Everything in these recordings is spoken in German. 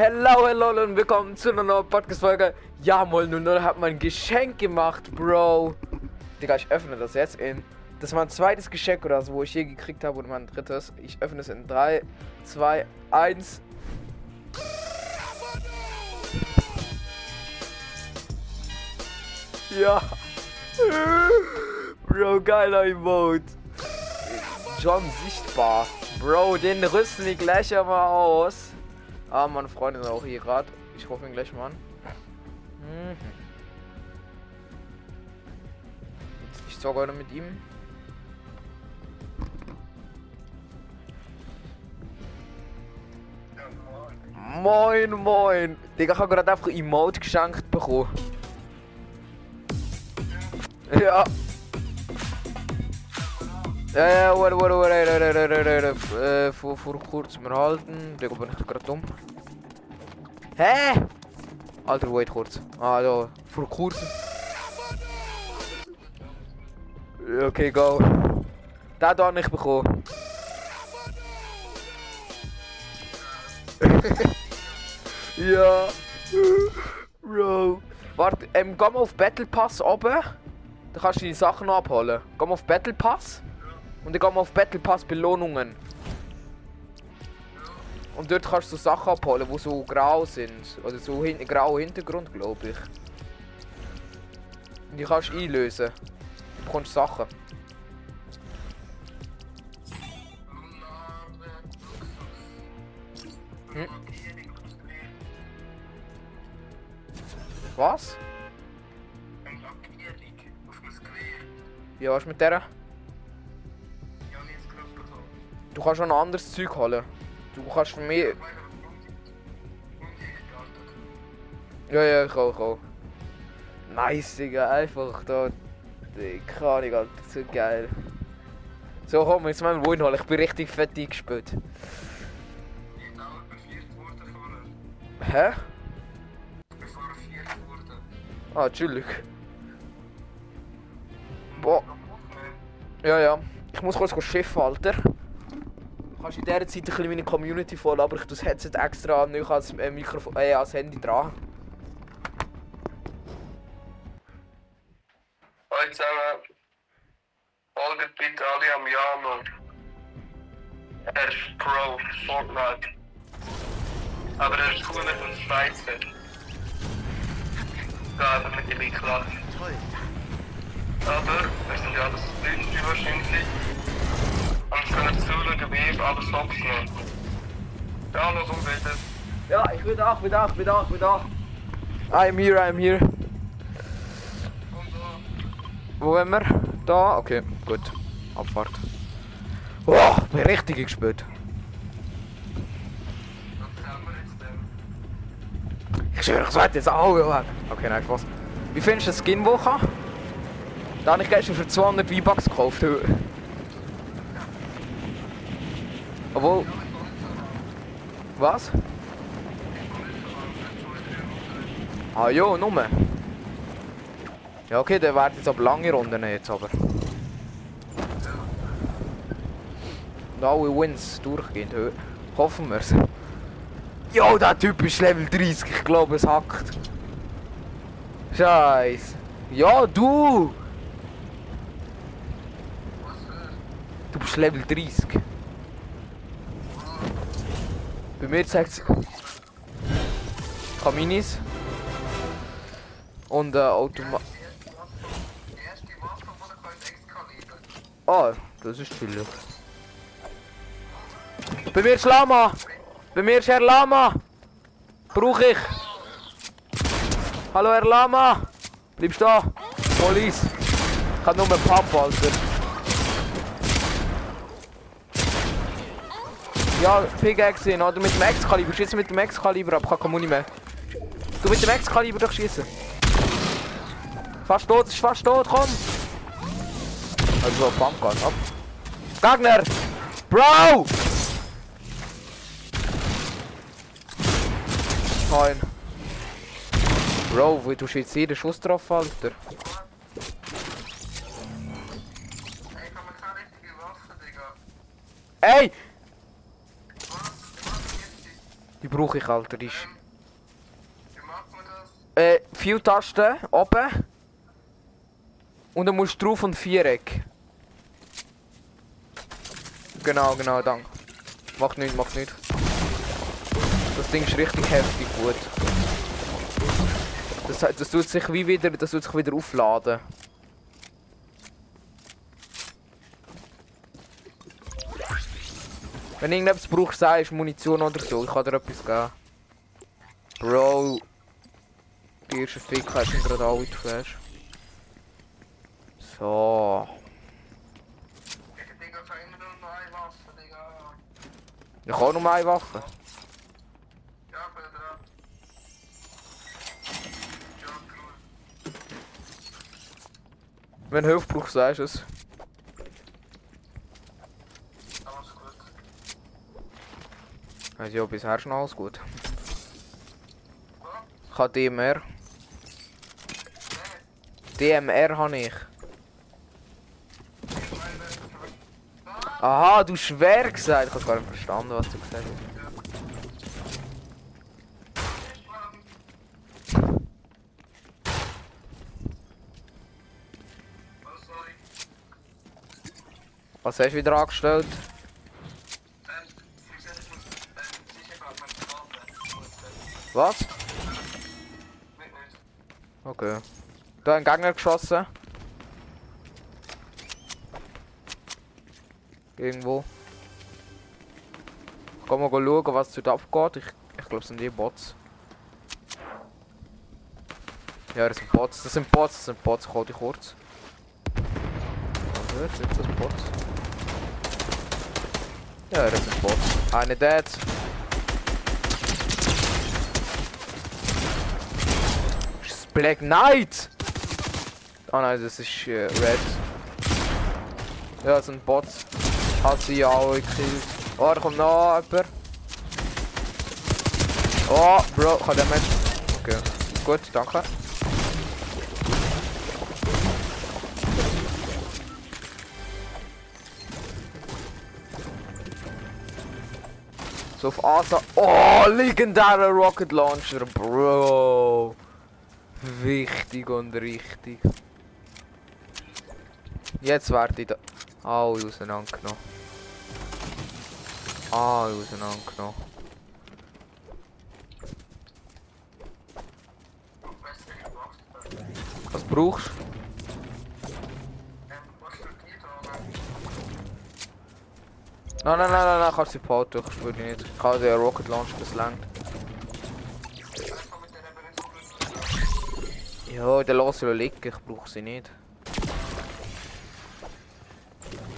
Hello, hello und willkommen zu einer neuen Podcast-Folge. Ja, moll, nun hat mein Geschenk gemacht, Bro. Digga, ich öffne das jetzt in. Das war mein zweites Geschenk oder so, wo ich je gekriegt habe und mein drittes. Ich öffne es in 3, 2, 1. Ja. Bro, geiler Emote. John sichtbar. Bro, den rüsten wir gleich einmal aus. Ah, meine Freundin ist auch hier gerade. Ich rufe ihn gleich mal an. Mhm. Ich zocke heute mit ihm. Moin, moin. Digga, ich habe gerade einfach Emote geschenkt bekommen. Ja. Ja, ja, warte, warte, warte, warte, warte, warte, warte, äh, vor, vor kurzem erhalten. Digga, bin ich gerade dumm. Hä? Alter, wait kurz. Ah, da, vor kurzem. Okay, go. Da da nicht bekommen. ja. Bro. Warte, ähm, geh mal auf Battle Pass oben. Da kannst du die Sachen abholen. Geh mal auf Battle Pass. Und dann geh mal auf Battle Pass Belohnungen. Und dort kannst du Sachen abholen, die so grau sind. Oder so hin grauer Hintergrund, glaube ich. Und die kannst du einlösen. Du bekommst Sachen. Hm? Was? Ja, was mit der? Du kannst schon ein anderes Zeug holen. Du kannst mehr. Ja, ja, ich auch, ich auch. Nice, Digga, einfach da. Keine Ahnung, Alter, so geil. So, komm, jetzt mal Wohin holen. Ich bin richtig fett eingespielt. Hä? Ah, natürlich. Boah. Ja, ja. Ich muss kurz schiffen, Alter. Kannst in dieser Zeit ein bisschen meine Community voll, aber ich tue das Headset extra nicht als, äh, Mikrofon, äh, als Handy dran. Da, ich bin da. I'm here, I'm here. Wo sind wir? Da? Okay, gut. Abfahrt. Oh, bin richtig. Was denn? Ich schwöre, ich sollte jetzt auch weg. Okay, nein, Spaß. Wie findest du das Skin-Woche? Da habe ich gestern für 200 V-Bucks gekauft. Obwohl... Was? Ah ja, Nummer. Ja okay, der wird jetzt aber lange Runden jetzt aber. Und alle Wins durchgehend. Hoffen wir's. Jo, der Typ ist Level 30, ich glaube es hackt. Scheiße. Ja, du! Du bist Level 30. Bei mir zeigt es Kaminis. Und äh, Automa... Die erste Waffe von der Exkaliber. Ah, das ist chillig. Bei mir ist Lama! Bei mir ist Herr Lama! Brauch ich! Hallo Herr Lama! Bleibst da! Police! Ich hab nur einen Pump, Alter. Ja, Pickaxe oder mit dem Excalibur. Schieß mit dem Excalibur ab, kein Muni mehr. Du mit dem Excalibur doch schießen. Ist fast tot, komm! Also, geht ab. Gegner! Bro! Nein. Bro, wo du jetzt jeden Schuss drauf, Alter. Ey, ich? Die brauche ich, Alter. Die ist... Wie macht man das? Äh, vier Tasten oben. Und dann musst du drauf und Viereck. Genau, genau, danke. Macht nichts, macht nichts. Das Ding ist richtig heftig gut. Das, das tut sich wie wieder, das tut sich wieder aufladen. Wenn irgendetwas brauchst, sagst Munition oder so, ich kann dir etwas geben. Bro, die ersten Ficker sind gerade alle geflasht. So. Digga, habe immer nur eine Digga. Ich kann nur eine Waffe. Ja, dran. Ja, cool. Wenn Hilfe brauchst, sagst du es. Alles gut. Also ja, bisher schon alles gut. Ich habe DMR. DMR habe ich. Ich meine, was? Aha, du schwer gesagt. Ich habe gar nicht verstanden, was du gesagt hast. Was hast du wieder angestellt? Was? Okay. Da ein Gegner geschossen. Irgendwo. Ich kann mal schauen, was dort abgeht. Ich, ich glaube, es sind die Bots. Ja, das sind Bots. Das sind Bots, das sind Bots. Ich hol die kurz. Hört sind das Bots? Ja, das sind Bots. Eine dead. Das ist Black Knight! Ah nein, das ist äh, Red. Ja, das sind Bots. Hat sie auch gekillt. Oh, da kommt noch jemand. Oh, Bro, kann der Mensch. Okay. Gut, danke. So auf Asa. Oh, legendärer Rocket Launcher, Bro. Wichtig und richtig. Jetzt werde ich da. Auseinandergenommen. Alle auseinandergenommen. Wie du machst? Was brauchst du? Die? Nein, nein, nein, nein, nein, kannst du behalten, ich spüre nicht. Ich habe den Rocket Launcher, das Referenz Ja, der lasse ich liegen, ich brauche sie nicht.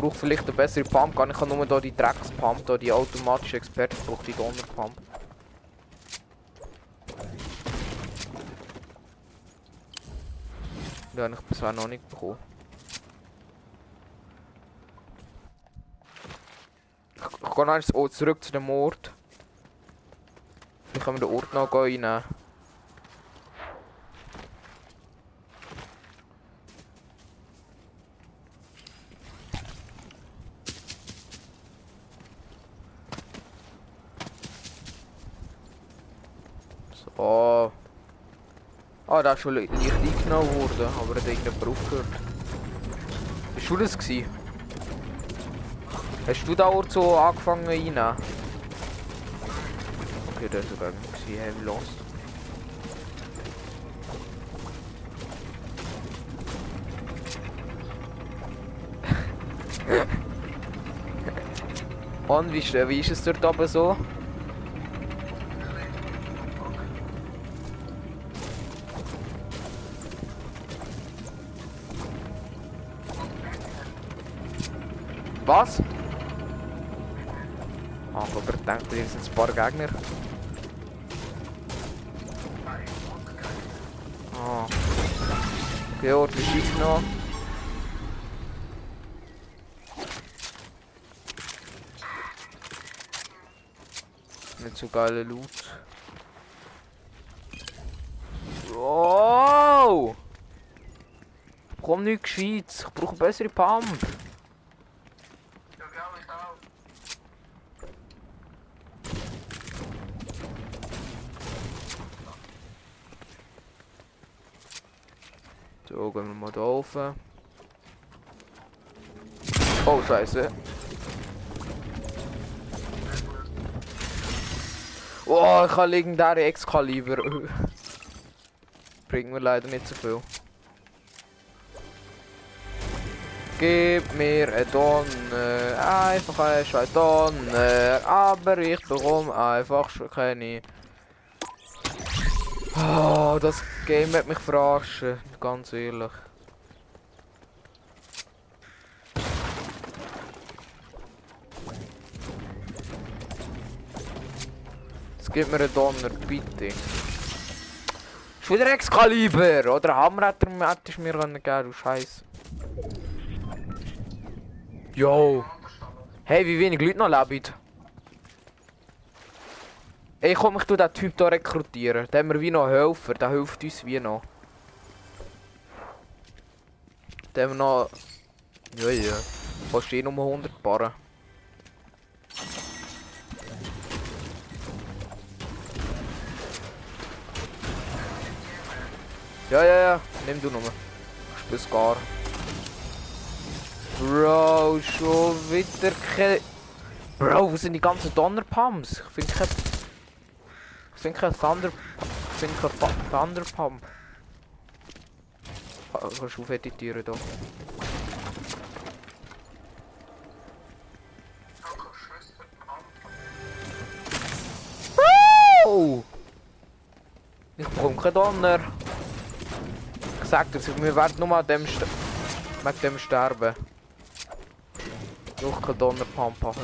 Brauche vielleicht eine bessere Pump, gar nicht ich habe nur da die Dreckspump, da die automatische Experte, ich brauche die Donnerpump. Die habe ich bisher noch nicht bekommen. Ich, ich gehe noch zurück zu dem Ort. Vielleicht können wir den Ort noch reinnehmen. So. Ah, da ist schon leicht eingenommen worden, aber hat irgendjemand aufgehört. Bist du das gewesen? Hast du da Ort so angefangen reinnehmen? Okay, der ist sogar nicht gewesen, heavy lost. Und wie wie ist es dort oben so? Sind ein paar Gegner. Ah. Okay, Ort ist eingenommen. Nicht so geile Loot. Wow! Ich bekomme nichts Gescheites. Ich brauche bessere Pump. Ja, genau, ich auch. So, gehen wir mal da rauf. Oh, scheiße. Oh, ich habe legendäre Excalibur. Bringt mir leider nicht so viel. Gib mir eine Donner, einfach eine scheiß Donner, aber ich bekomme einfach schon keine. Oh, das Game hat mich verarschen, ganz ehrlich. Jetzt gib mir einen Donner, bitte. Ist wieder Excalibur, oder Hammer er hättest du mir geben, du Scheiß. Yo. Hey, wie wenig Leute noch leben. Ey, komm, ich tu den Typ hier rekrutieren. Der mir wie noch helfen. Der hilft uns wie noch. Der haben wir noch... Ja, ja. Fast eh nur 100 Barren. Ja, ja, ja. Nimm du nur. Ich spür's gar. Bro, schon wieder ke... Bro, wo sind die ganzen Donnerpumps? Ich finde kein... Ich finde kein Thunder... Ich finde kein Fa Thunderpump. Kannst du editieren da. Oh! Ich bekomme keinen Donner. Ich sag dir, wir werden nur an dem, St wegen dem sterben. Noch kein Donnerpump haben.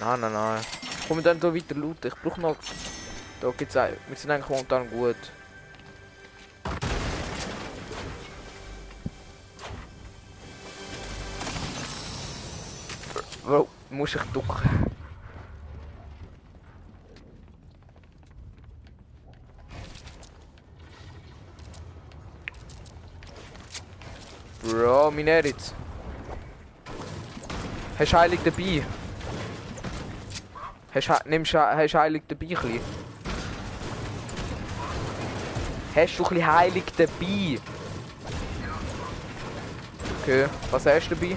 Nein, nein, nein. Komm dann hier weiter looten. Ich brauche noch... Da gibt's ein... Wir sind eigentlich momentan gut. Bro, muss ich ducken. Bro, mein Eritz. Hast du Heilig dabei? Hast nimmst, hast du Heilig dabei, ein Hast du ein bisschen Heilig dabei? Okay, was hast du dabei?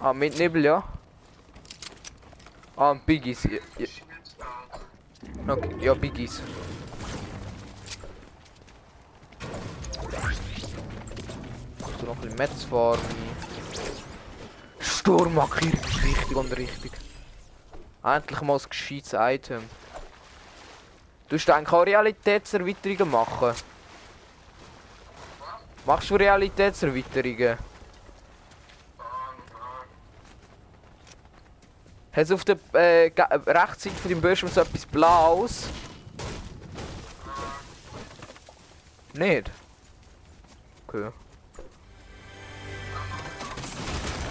Ah, mit Nebel, ja? Ah, Biggies. Ja, ja. Okay, ja, Biggies. Du noch ein bisschen Metz fahren? Sturmmarkierung ist richtig und richtig. Endlich mal ein gescheites Item. Du hast eigentlich auch Realitätserweiterungen machen? Machst du Realitätserweiterungen? Hast du auf der äh, Rechtsseite von deinem Bildschirm so etwas Blaues? Nicht? Okay.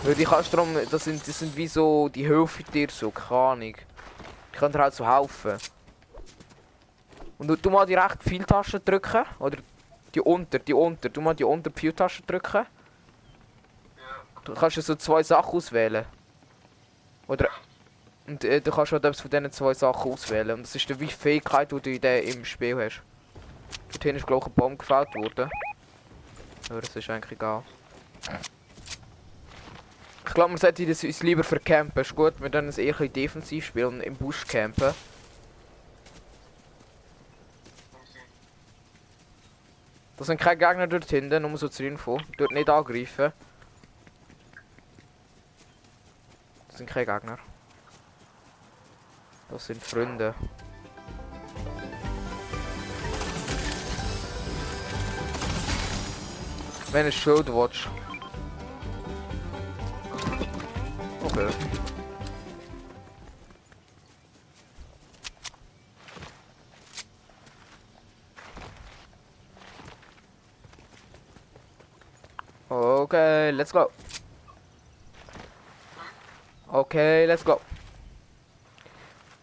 Weil die kannst du drum, das sind, das sind wie so, die helfen dir so, keine Ahnung. Die können dir halt so helfen. Und du, du mal die recht viel Taschen drücken, oder die unter, die unter, du mal die unter Taschen drücken. Du kannst so zwei Sachen auswählen. Oder und äh, du kannst halt von diesen zwei Sachen auswählen. Und das ist die Fähigkeit, die du in der, im Spiel hast. Dorthin ist glaube ich ein Bomb gefällt worden. Aber das ist eigentlich egal. Ich glaube, man sollte das uns lieber vercampen. Ist gut, wir dann eher ein defensiv spielen im Busch campen. Das sind keine Gegner dort hinten, nur so zur Info. Dort nicht angreifen. Das sind keine Gegner. Das sind Freunde. Wenn es Shield Watch. Okay. Okay, let's go. Okay, let's go.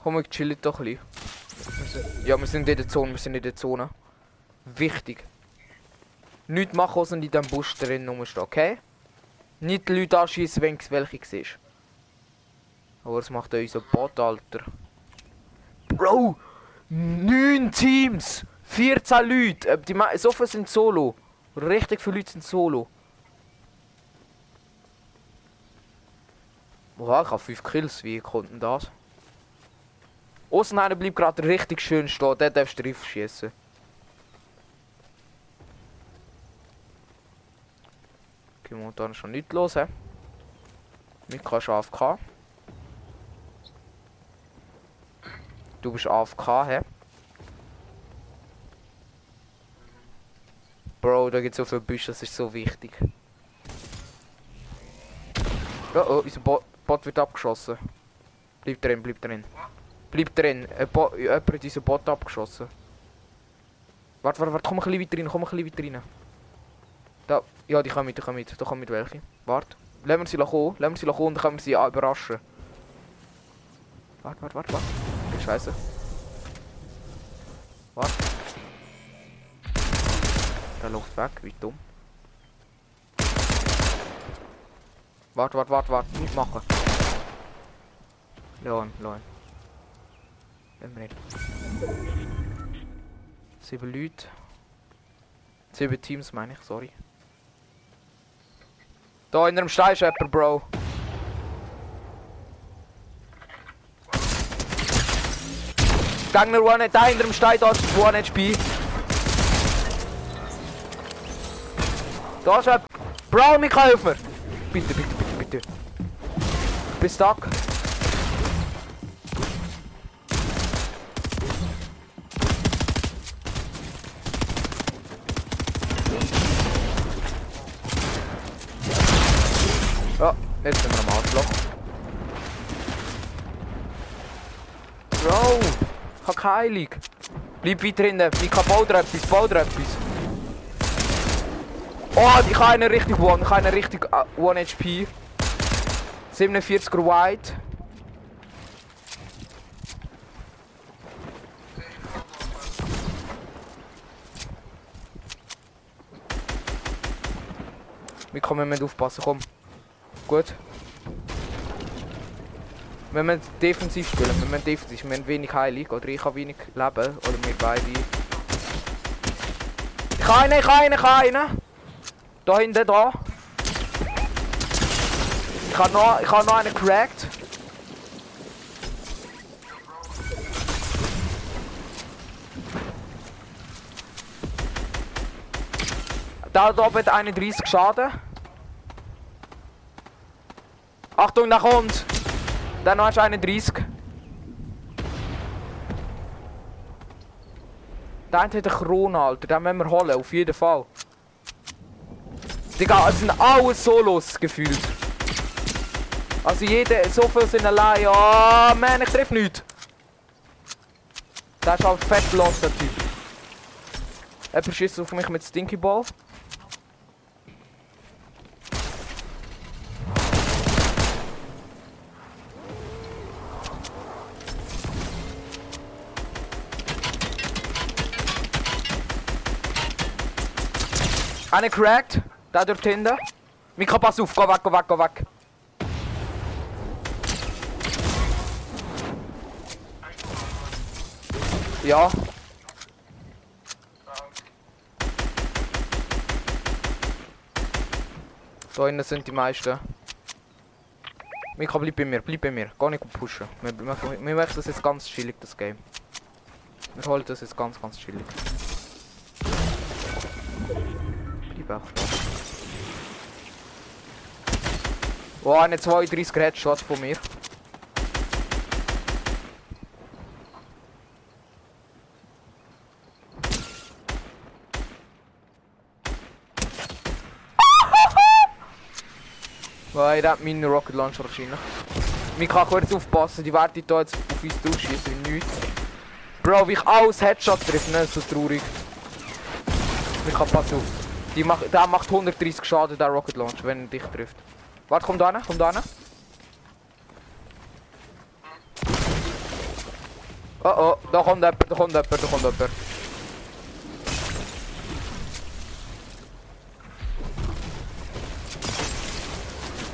Komm, wir chillen doch ein bisschen. Ja, wir sind in der Zone, wir sind in der Zone. Wichtig. Nicht machen, was in diesem Bus drin rumsteht, okay? Nicht die Leute anschießen, wenn es welche siehst. Aber es macht unser Bot, Alter. Bro! 9 Teams! 14 Leute! Äh, Die, so viele sind solo. Richtig viele Leute sind solo. Oha, ich habe 5 Kills. Wie kommt denn das? Außen einer bleibt gerade richtig schön stehen. Der darfst du drauf schießen. Okay, momentan schon nichts los, hä? Mika ist AFK. Du bist AFK, hä? Bro, da gibt so viele Büsche, das ist so wichtig. Oh oh, unser Bot, Bot wird abgeschossen. Bleib drin, bleib drin. Bleib drin. Ein Bo jemand hat unseren Bot abgeschossen. Warte, warte, warte, komm ein bisschen weiter rein, komm ein bisschen weiter rein. Da, ja, die kommen mit, die kommen mit. Da kommen mit welche. Warte. Lassen wir sie kommen, lassen wir sie kommen und dann können wir sie ah, überraschen. Warte, warte, warte, warte. Scheiße. Warte. Der läuft weg, wie dumm. Warte, warte, warte, warte, nicht machen. Leon, Leon. Wenn wir nicht. Sieben Leute. Sieben Teams meine ich, sorry. Da in einem Stein ist jemand, Bro. Gegner One, da hinter dem Stein, da ist One HP. Da ist jemand. Bro, mich helfen. Bitte, bitte, bitte, bitte. Bin stuck. Ja, jetzt sind wir am Arschloch. Bro, Heilung. Bleib weiter hinten, ich kann bau dir etwas, bau etwas. Oh, ich habe einen richtig One, ich habe einen richtig äh, 1 HP. 47er White. Wir können mit aufpassen, komm. Gut. Wenn wir defensiv spielen, wenn wir defensiv, wir haben wenig Heilung oder ich habe wenig Leben oder wir beide. Ich habe einen, ich habe einen, ich habe einen. Da hinten da. Ich habe noch, ich habe noch einen cracked. Da oben hat 31 Schaden. Achtung, da kommt! Dann noch hast du 31. Der hat eine Krone, Alter. Den müssen wir holen, auf jeden Fall. Digga, es sind alles Solos gefühlt. Also jeder, so viel sind allein. Oh man, ich treffe nichts. Der ist halt fett los, der Typ. Er schießt auf mich mit Stinky Ball. Eine cracked. Da dort hinten. Mika, pass auf. Geh weg, geh weg, geh weg. Ja. Da hinten sind die meisten. Mika, bleib bei mir, bleib bei mir. Gar nicht pushen. Wir, wir, wir machen das jetzt ganz chillig, das Game. Wir holen das jetzt ganz, ganz chillig. Da. Oh, eine 32 Headshots von mir. Weil der hat meinen Rocket Launcher wahrscheinlich. Wir kann kurz aufpassen, die werden da jetzt auf uns durchschießen, nichts. Bro, wie ich alles Headshot treffe, ne? So traurig. Wir kann pass auf. Die macht, der macht 130 Schaden, der Rocket Launcher, wenn er dich trifft. Warte, komm da hin, komm da hin. Oh oh, da kommt jemand, da kommt jemand, da kommt jemand.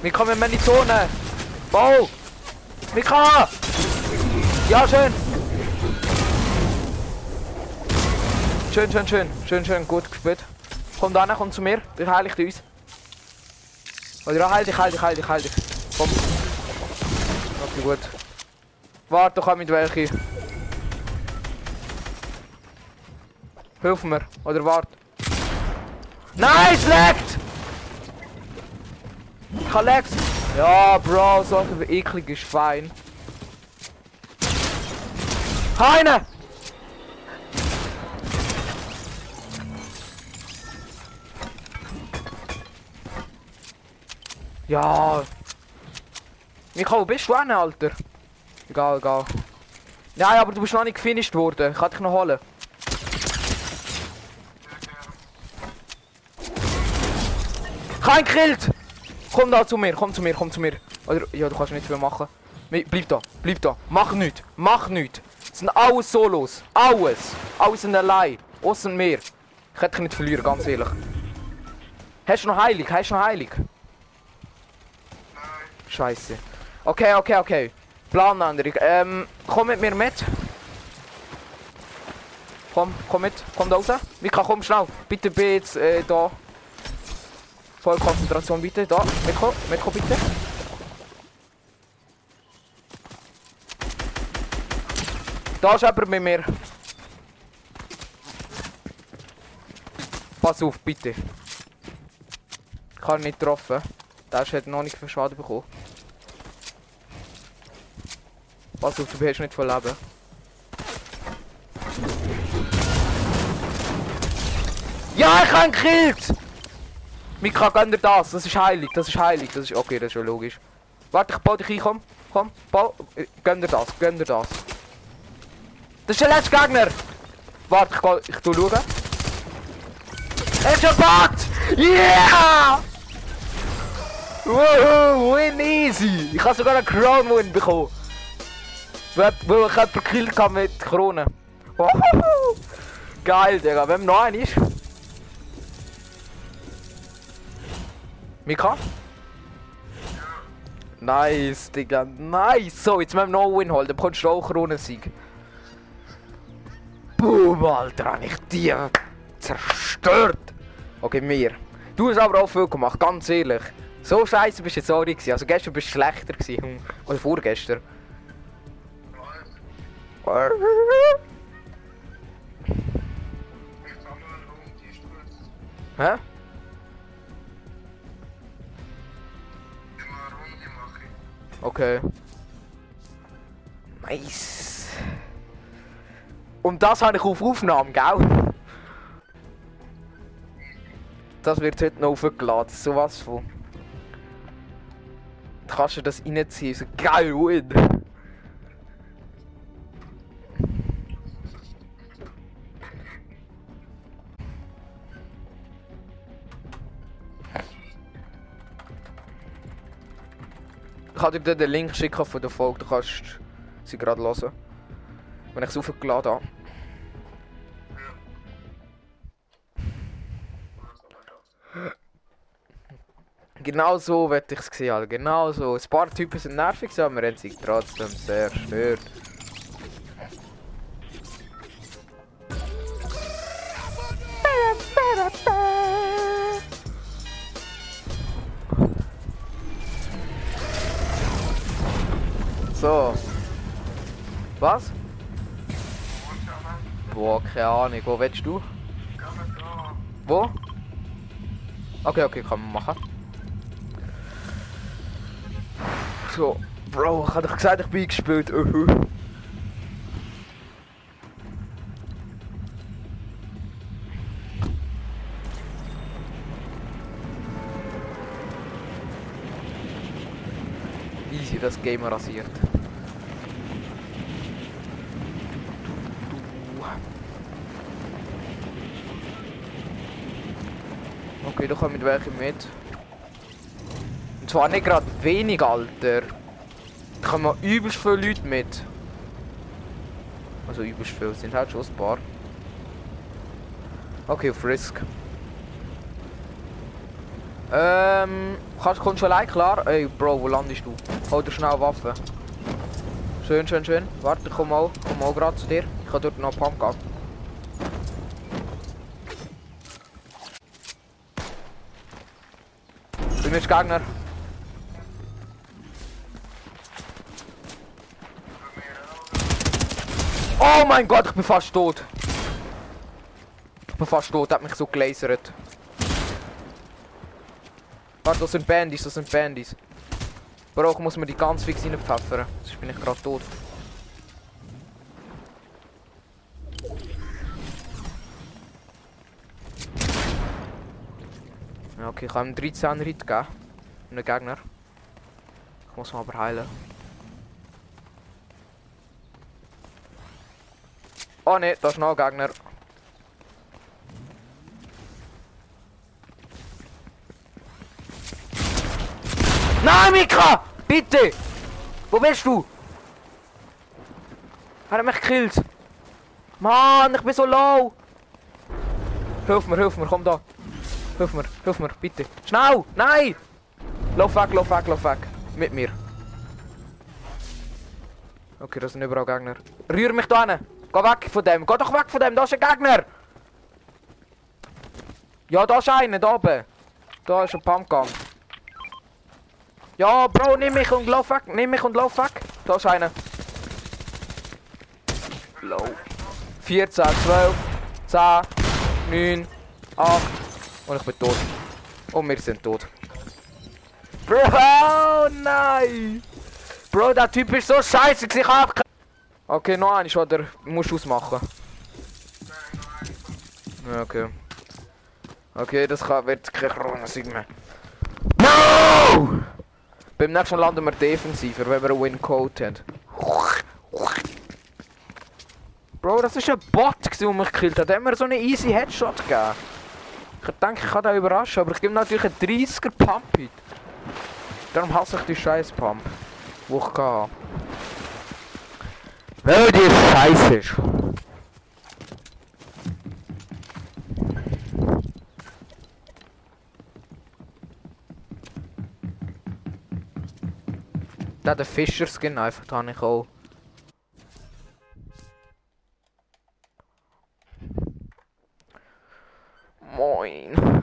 Wir kommen in die Zone. Bau! Mika! Ja, schön! schön, schön, schön. Schön, schön, gut gespielt. Komm da komm zu mir. Ich heile dich uns. Oder heil dich, heil dich, heil dich, heil dich. Komm. Okay, gut. Warte, komm mit welche. Hilf mir. Oder warte. Nein, es leckt! Ich hab Lex. Ja, Bro, so ein ekliges Schwein. Heine! Ja. Michael, bist du hin, Alter? Egal, egal. Nein, aber du bist noch nicht gefinisht worden. Ich kann dich noch holen. Kein gekillt! Komm da zu mir, komm zu mir, komm zu mir. Oder, ja, du kannst nicht viel machen. Bleib da, bleib da. Mach nichts, mach nichts. Es sind alles Solos. Alles. Alles sind allein. Außer mir. Ich hätte dich nicht verlieren, ganz ehrlich. Hast du noch Heilig? Hast du noch Heilig? Scheiße. Okay, okay, okay. Planänderung. Ähm, komm mit mir mit. Komm, komm mit. Komm da raus. Mika, komm schnell. Bitte jetzt äh, da. Voll Konzentration bitte. Da. Miko, Miko bitte. Da ist jemand mit mir. Pass auf, bitte. Ich ihn nicht getroffen. Der hat noch nicht viel Schaden bekommen. Auf, du hast nicht voll Leben. Ja, ich habe ihn gekillt! Mika, gönn dir das. Das ist heilig, das ist heilig. Das ist okay, das ist schon logisch. Warte, ich baue dich ein, komm. Komm, bau. äh, Gönn dir das, gönn dir das. Das ist der letzte Gegner! Warte, ich, ich tu schauen. Headshot! Yeah! Wow, win easy! Ich habe sogar einen Crown Win bekommen. Weil ich jemanden gekillt habe mit Krone. Wow. Geil, Digga. Wenn noch einen ist. Mika? Nice, Digga. Nice. So, jetzt müssen wir noch Win holen. Dann bekommst du auch Kronensieg. Boom, Alter. Habe ich die zerstört. Okay, mir. Du hast aber auch viel gemacht, ganz ehrlich. So scheiße bist du jetzt auch nicht gewesen. Also gestern bist du schlechter gewesen. hm. Oder vorgestern. Sturz. Hä? Okay. Nice. Und das habe ich auf Aufnahme, gell? Das wird heute noch aufgeladen, sowas von. Kannst das reinziehen, so geil, win. Ich kann dir den Link schicken von der Folge, du kannst sie gerade hören. Wenn ich es aufgeladen habe. Genau so werde ich es sehen, Alter. Genau so. Ein paar Typen sind nervig, aber wir haben sie trotzdem sehr stört. So. Was? Boah, keine Ahnung. Wo willst du? Wo? Okay, okay, kann man machen. So, Bro, ich hab doch gesagt, ich bin gespielt. Uh Easy das Game rasiert. Okay, da kommen welche mit. Und zwar nicht gerade wenig, Alter. Da kommen übelst viele Leute mit. Also übelst viele, sind halt schon ein paar. Okay, Frisk. Ähm, kannst, kommst du allein klar? Ey, Bro, wo landest du? Hol dir schnell Waffen. Schön, schön, schön. Warte, komm mal, komm mal gerade zu dir. Ich kann dort noch Pump gehen. Bei mir Gegner. Oh mein Gott, ich bin fast tot. Ich bin fast tot, hat mich so gelasert. Warte, das sind Bandys, das sind Bandys. Bro, ich muss mir die ganz fix reinpfeffern. Sonst bin ich gerade tot. Ja, okay, ich habe ihm 13 Hit gegeben. Einem Gegner. Ich muss ihn aber heilen. Oh ne, da ist noch ein Gegner. Nein, Mika! Bitte! Wo bist du? Er hat mich gekillt. Mann, ich bin so low. Hilf mir, hilf mir, komm da. Hilf mir, hilf mir, bitte. Schnell! Nein! Lauf weg, lauf weg, lauf weg. Mit mir. Okay, das sind überall Gegner. Rühr mich da hin. Geh weg von dem. Geh doch weg von dem. Da ist ein Gegner. Ja, da ist einer, da oben. Da ist ein Pumpgun. Ja, Bro, nimm mich und lauf weg. Nimm mich und lauf weg. Da ist einer. Low. 14, 12, 10, 9, 8. Und ich bin tot. Und wir sind tot. Bro, nein! Bro, der Typ ist so scheiße, ich hab Okay, noch eins, oder? Musst du ausmachen. Ja, Okay. Okay, das kann, wird kein Corona-Sieg mehr. No! Beim nächsten Mal landen wir defensiver, wenn wir einen Win-Code haben. Bro, das ist ein Bot, der mich gekillt hat. Hat mir so einen easy Headshot gegeben. Ich denke, ich kann den überraschen, aber ich gebe natürlich einen 30er Pump heute. Darum hasse ich die scheiß Pump, die ich hatte. Weil die scheiße ist. Der hat den Fischer-Skin einfach, da habe ich auch. Moin.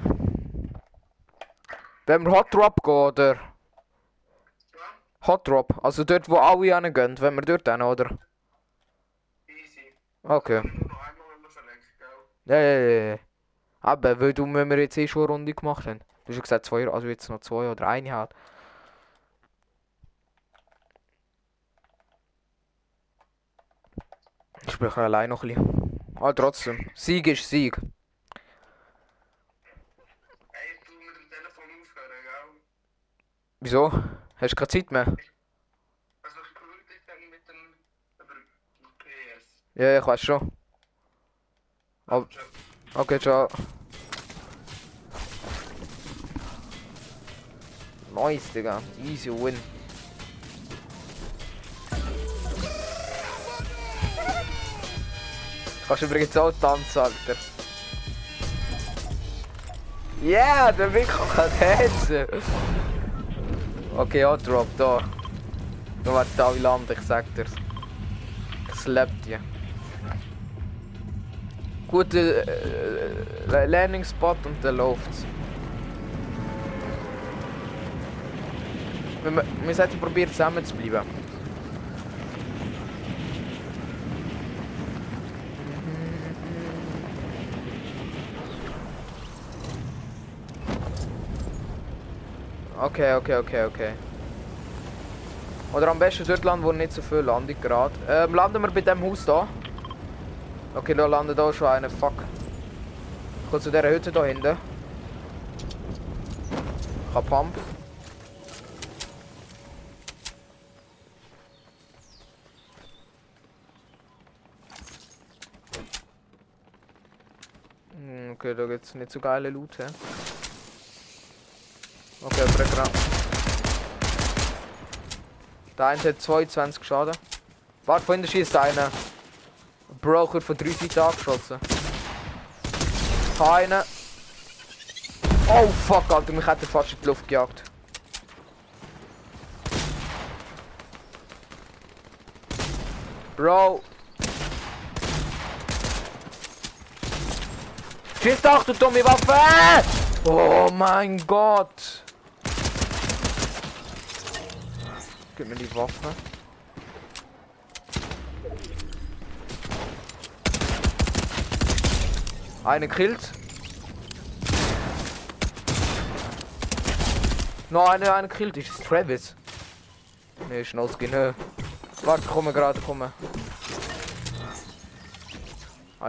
Wenn wir Hot Drop gehen, oder? Hot Drop, also dort wo alle hingehen, wenn wir dort hin, oder? Okay. Ja, ja, ja. Aber weil du, wenn wir jetzt eh schon eine Runde gemacht haben. Du hast ja gesagt zwei, also jetzt noch zwei oder eine halt. Ich spreche allein noch ein bisschen. Aber trotzdem, Sieg ist Sieg. Ey, du mit dem Telefon aufhören, gell? Wieso? Hast du keine Zeit mehr? Also ich höre dich dann mit dem... über PS. Ja, ich weiß schon. Aber, okay, ciao. Nice, Digga. Easy win. Kannst du übrigens auch tanzen, Alter. Yeah, der Wicker kann tanzen. Okay, ja, drop da. Da wird da wie Land, ich sag dir's. Ich slap die. Guter äh, Landing Spot und der läuft's. Wir, wir sollten probieren zusammen zu bleiben. Okay, okay, okay, okay. Oder am besten dort landen, wo nicht so viel landet gerade. Ähm, landen wir bei dem Haus da. Okay, da landet auch schon einer. Fuck. Komme zu dieser Hütte da hinten. Ich hab Pump. Okay, da gibt's nicht so geile Loot, hä? Okay, der Gra Der eine hat 22 Schaden. Warte, von hinten schießt einer. Bro, wird von drei Seiten angeschossen. Keine. Oh fuck, Alter, mich hat er fast in die Luft gejagt. Bro. Schieß doch, du dumme Waffe! Oh mein Gott! Gib mir die Waffe. Eine killt. Noch eine, eine killt. Ist Travis? Ne, ist noch Skin. Warte, komme gerade, komme.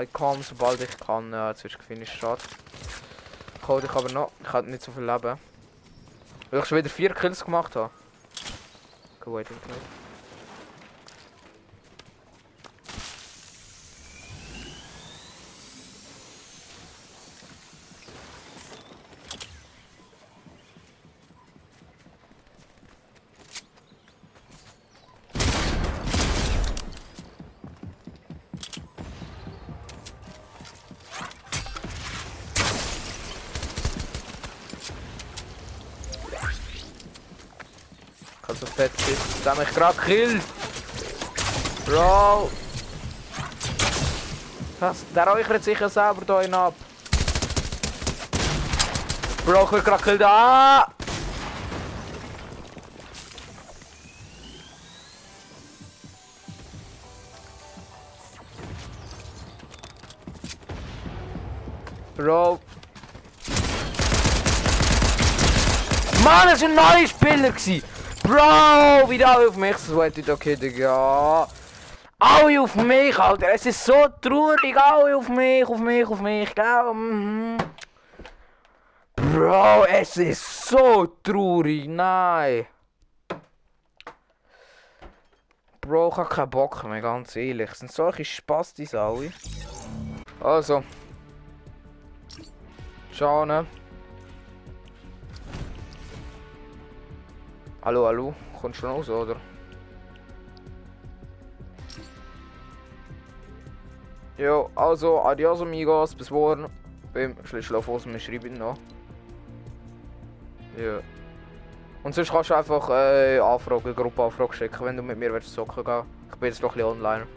Ich komme, sobald ich kann. Ja, jetzt ist gefinisht, schade. Ich hole dich aber noch. Ich habe nicht so viel Leben. Weil ich schon wieder vier Kills gemacht habe. Okay, wait, mich gerade gekillt. Bro. Das, der räuchert sicher selber da einen ab. Bro, ich gerade gekillt. Ah! Bro. Mann, das war ein neuer Spieler. Gewesen. Bro, wieder alle auf mich. Ich okay, Digga. Alle auf mich, Alter. Es ist so traurig. Alle auf mich, auf mich, auf mich. Gell? Mhm. Bro, es ist so traurig. Nein. Bro, ich hab keinen Bock mehr, ganz ehrlich. Es sind solche Spastis alle. Also. Ciao, Hallo, hallo. Kommt schon raus, oder? Jo, also, adios amigos, bis morgen. Beim Schlafos, wir schreiben noch. Ja. Und sonst kannst du einfach äh, Anfrage, Gruppenanfrage schicken, wenn du mit mir willst zocken gehen. Ich bin jetzt noch ein bisschen online.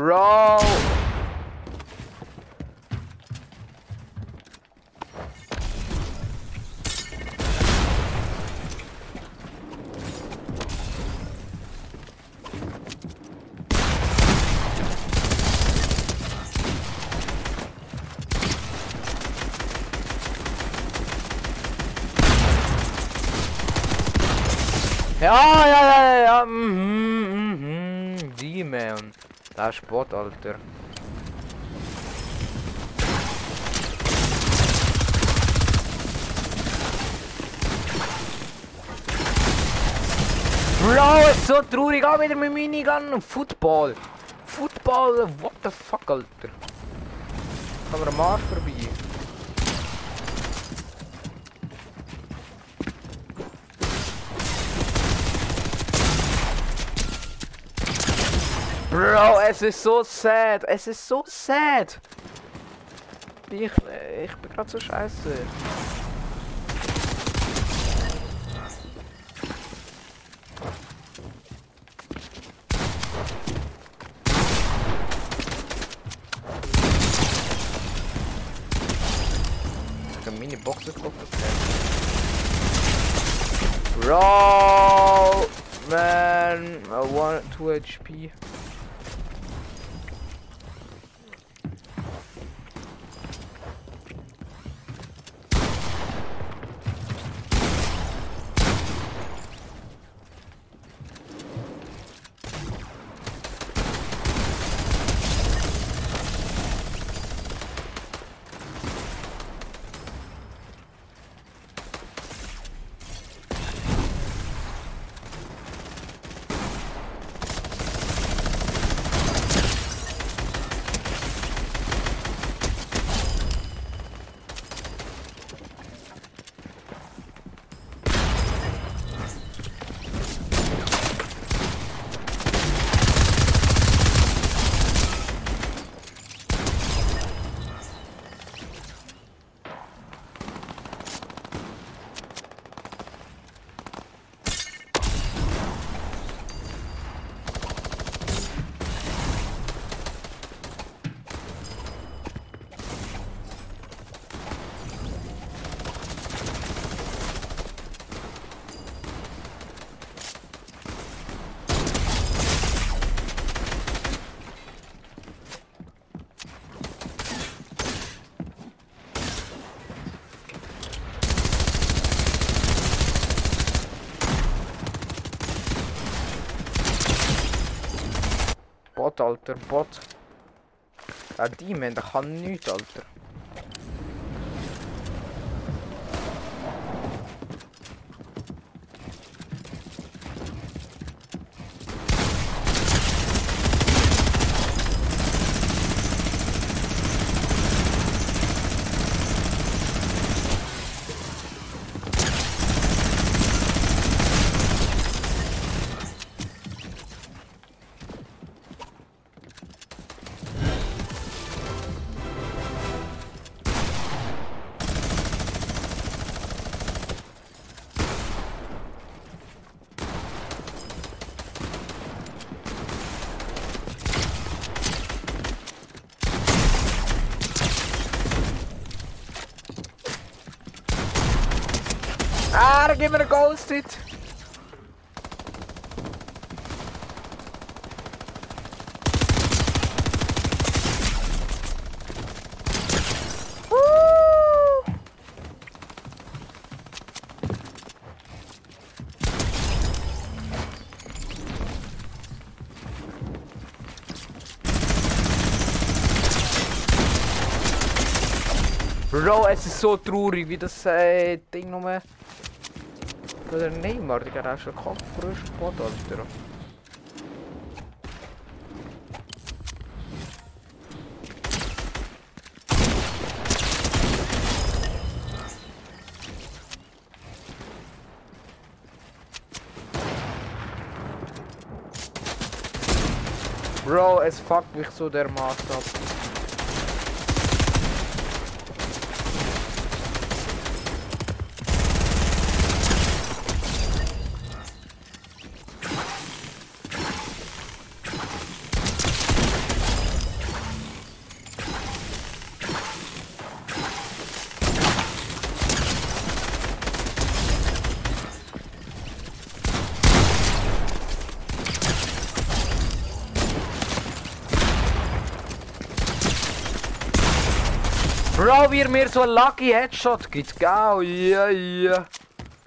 Bro. Ja, ja, ja, ja, ja. Mhm, mhm, die, da Sport, Alter. Bro, ist so traurig, auch wieder mit Minigun und Football. Football, what the fuck, Alter. Kann man am Arsch vorbei. Bro, es ist so sad. Es ist so sad. Ich, ich bin gerade so scheiße. Een mini boxen kopen. Bro, man, I want 2 HP. Bot, Alter, Bot. Ja, die man, der kann nichts, Mir einen Ghosted. Bro, es ist so traurig, wie das äh, Ding nochmal. Der Neymar, der hat auch schon Kopf größer Spot, Alter. Bro, es fuckt mich so dermaßen ab. Bro, wie er mir so einen Lucky Headshot gibt, gell? Ja, ja.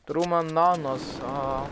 Drum an Nanos. Ah.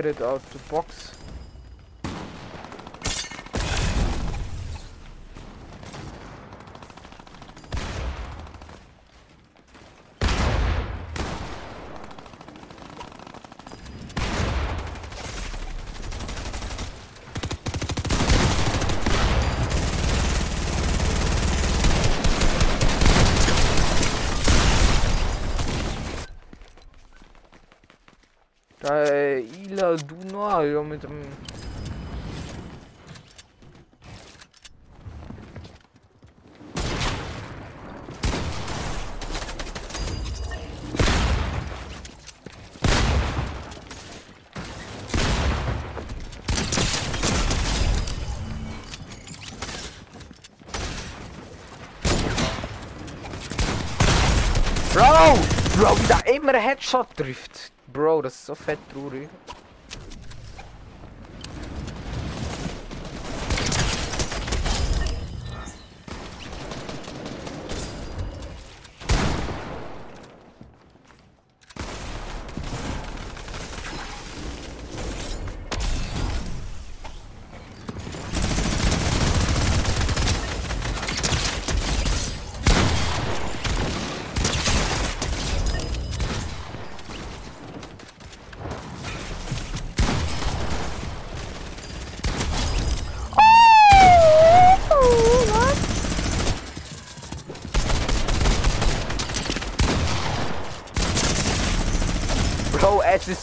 Created out the box. Immer ein Headshot trifft. Bro, das ist so fett traurig.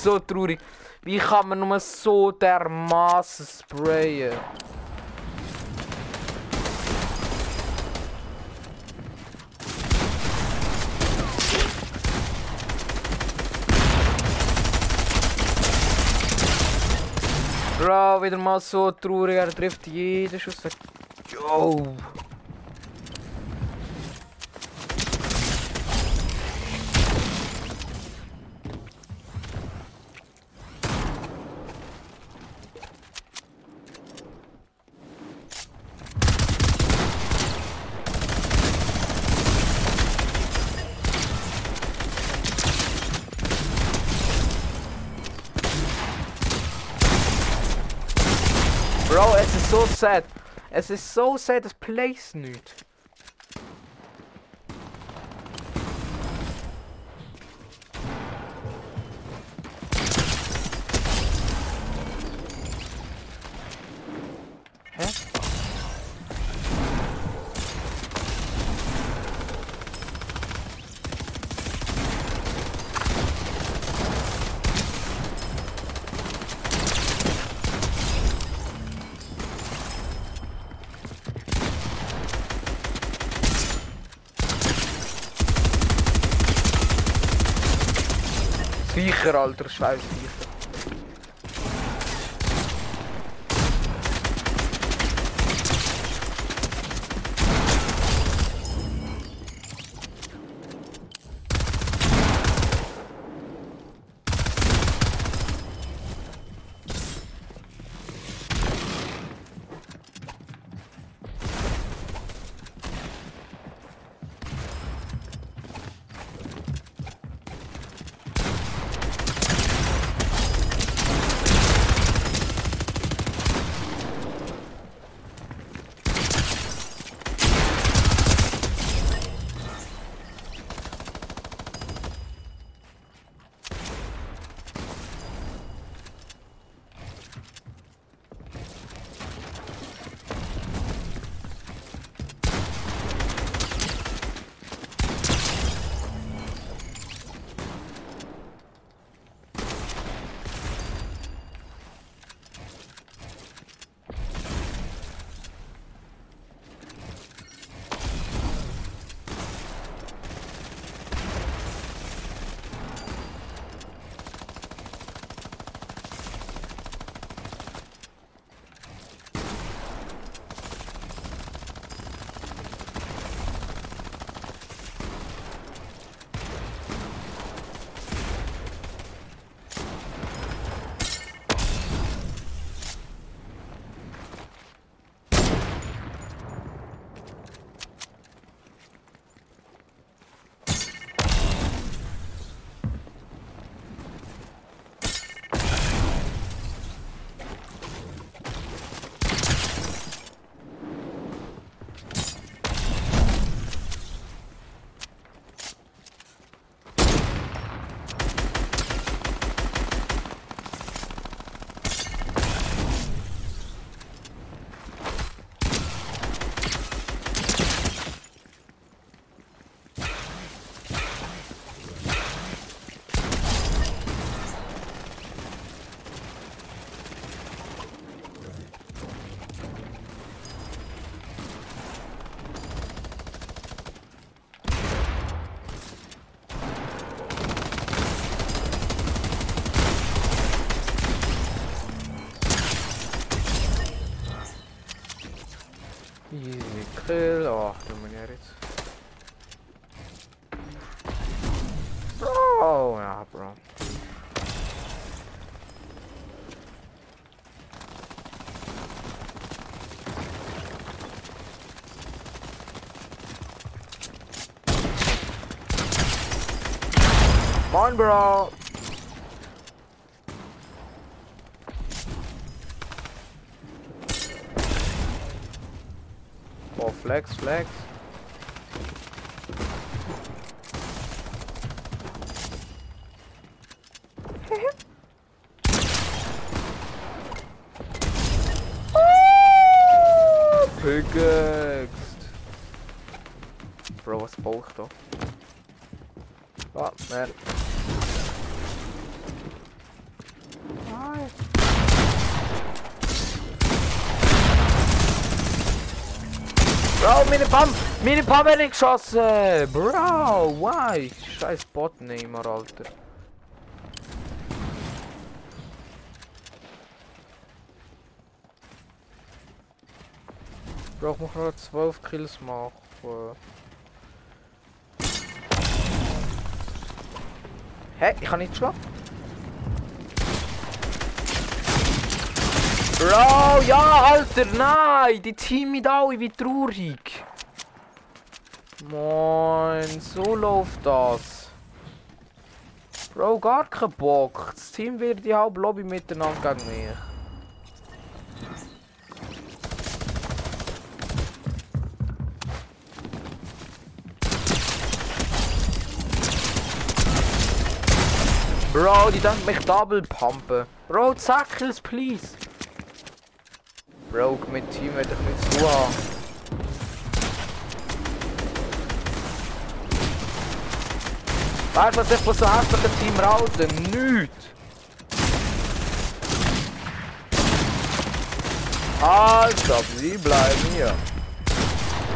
Bro, es ist so traurig. Wie kann man nur so dermaßen sprayen? Bro, wieder mal so traurig, er trifft jeden Schuss. Yo! Bro, es ist so sad. Es ist so sad, es plays nicht. Hä? Viecher, Alter, scheiß Moin, Bro. Oh, Flex, Flex. mit dem Pam, mit dem Pam ich geschossen. Bro, why? Scheiß Botnehmer, Alter. Braucht man gerade 12 Kills machen. Hä? Ich kann nicht schlafen. Bro, ja, Alter, nein! Die Team mit alle wie traurig. Moin, so läuft das. Bro, gar kein Bock. Das Team wird die halbe Lobby miteinander gegen mich. Bro, die denkt mich double pumpen. Bro, Zackels, please. Bro, mit Team werde ich so haben. Weißt du, was ich von so hässlichen Team raute? Nichts! Alter, sie bleiben hier.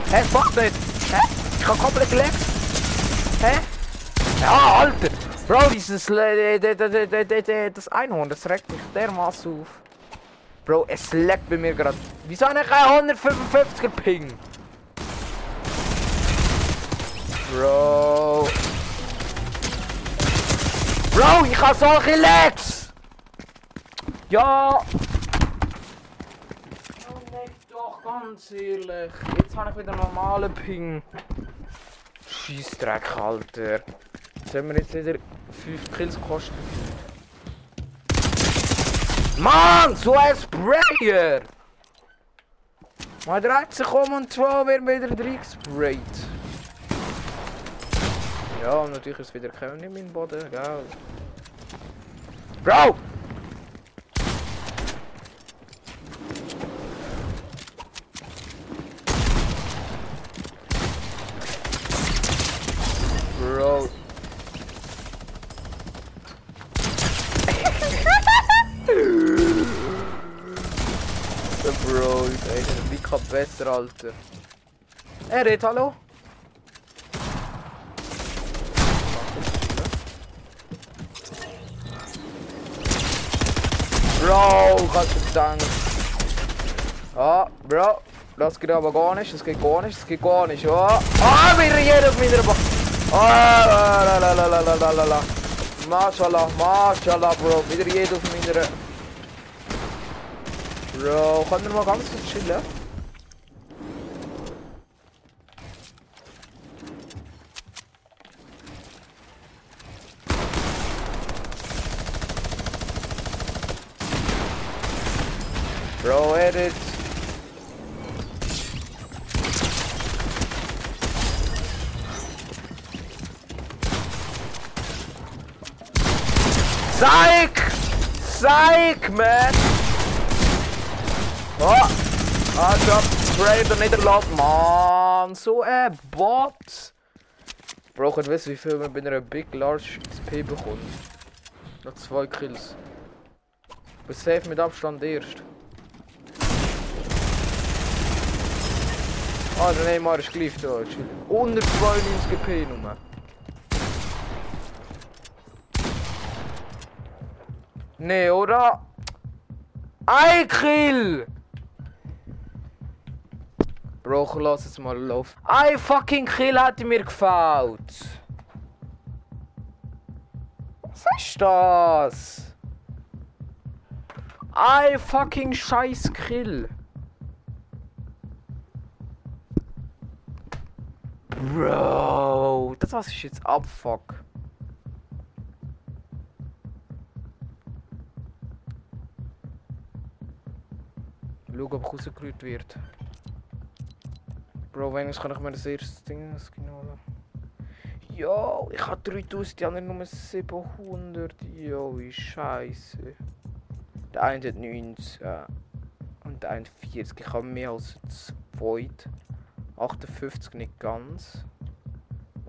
Hä, fuck nicht! Hä? Ich hab komplett geleckt! Hä? Ja, Alter! Bro, dieses... Das Einhorn, das regt mich dermaßen auf. Bro, es leckt bei mir gerade. Wieso habe ich einen 155er Ping? Bro. Bro, ich habe solche Lags! Ja! Oh nein, doch, ganz ehrlich. Jetzt habe ich wieder normalen Ping. Scheissdreck, Alter. Sollen wir jetzt wieder 5 Kills kosten? Man, so ein Sprayer! Maar draait zich om en 2 weer bij de 3 gesprayt. Ja, natuurlijk is het weer geen in mijn bodden. Ja. Bro! Alter. Er redet, hallo? Bro, kannst du danken. Ah, Bro, das geht aber gar nicht, das geht gar nicht, das geht gar nicht. Oh, ah, wieder jeder auf meiner Box. Ah, la la la la la la la la. Mashallah, Mashallah, Bro, wieder jeder auf meiner. Bro, kann er mal ganz kurz chillen? Man! Oh! Also, Spray er nicht erlaubt. Mann, so ein Bot! Bro, ich wissen, wie viel man bei einer Big Large XP bekommt. Noch zwei Kills. Bin safe mit Abstand erst. Ah, der Neymar ist geliefert, da. 192 GP Nummer. Nee, oder? Kill! Bro, lass es mal laufen. Ein fucking Kill hat mir gefällt. Was ist das? Ein fucking scheiß Kill. Bro, das was ist jetzt Abfuck. Schau, ob rausgerührt wird. Bro, wenigstens kann ich mir das erste Ding genau Jo, ich habe 3000, die anderen nur 700. Jo, wie scheiße. Der eine hat 90 und der eine 40. Ich habe mehr als zwei. 58 nicht ganz.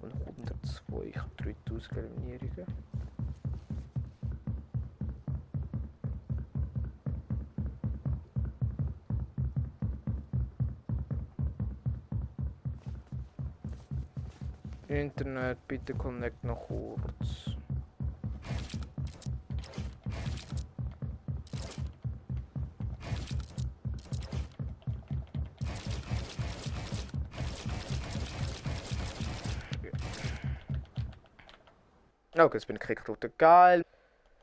Und 102. Ich habe 3000 Eliminierungen. Internet, bitte connect noch kurz. Okay, jetzt bin ich gekriegt. Geil.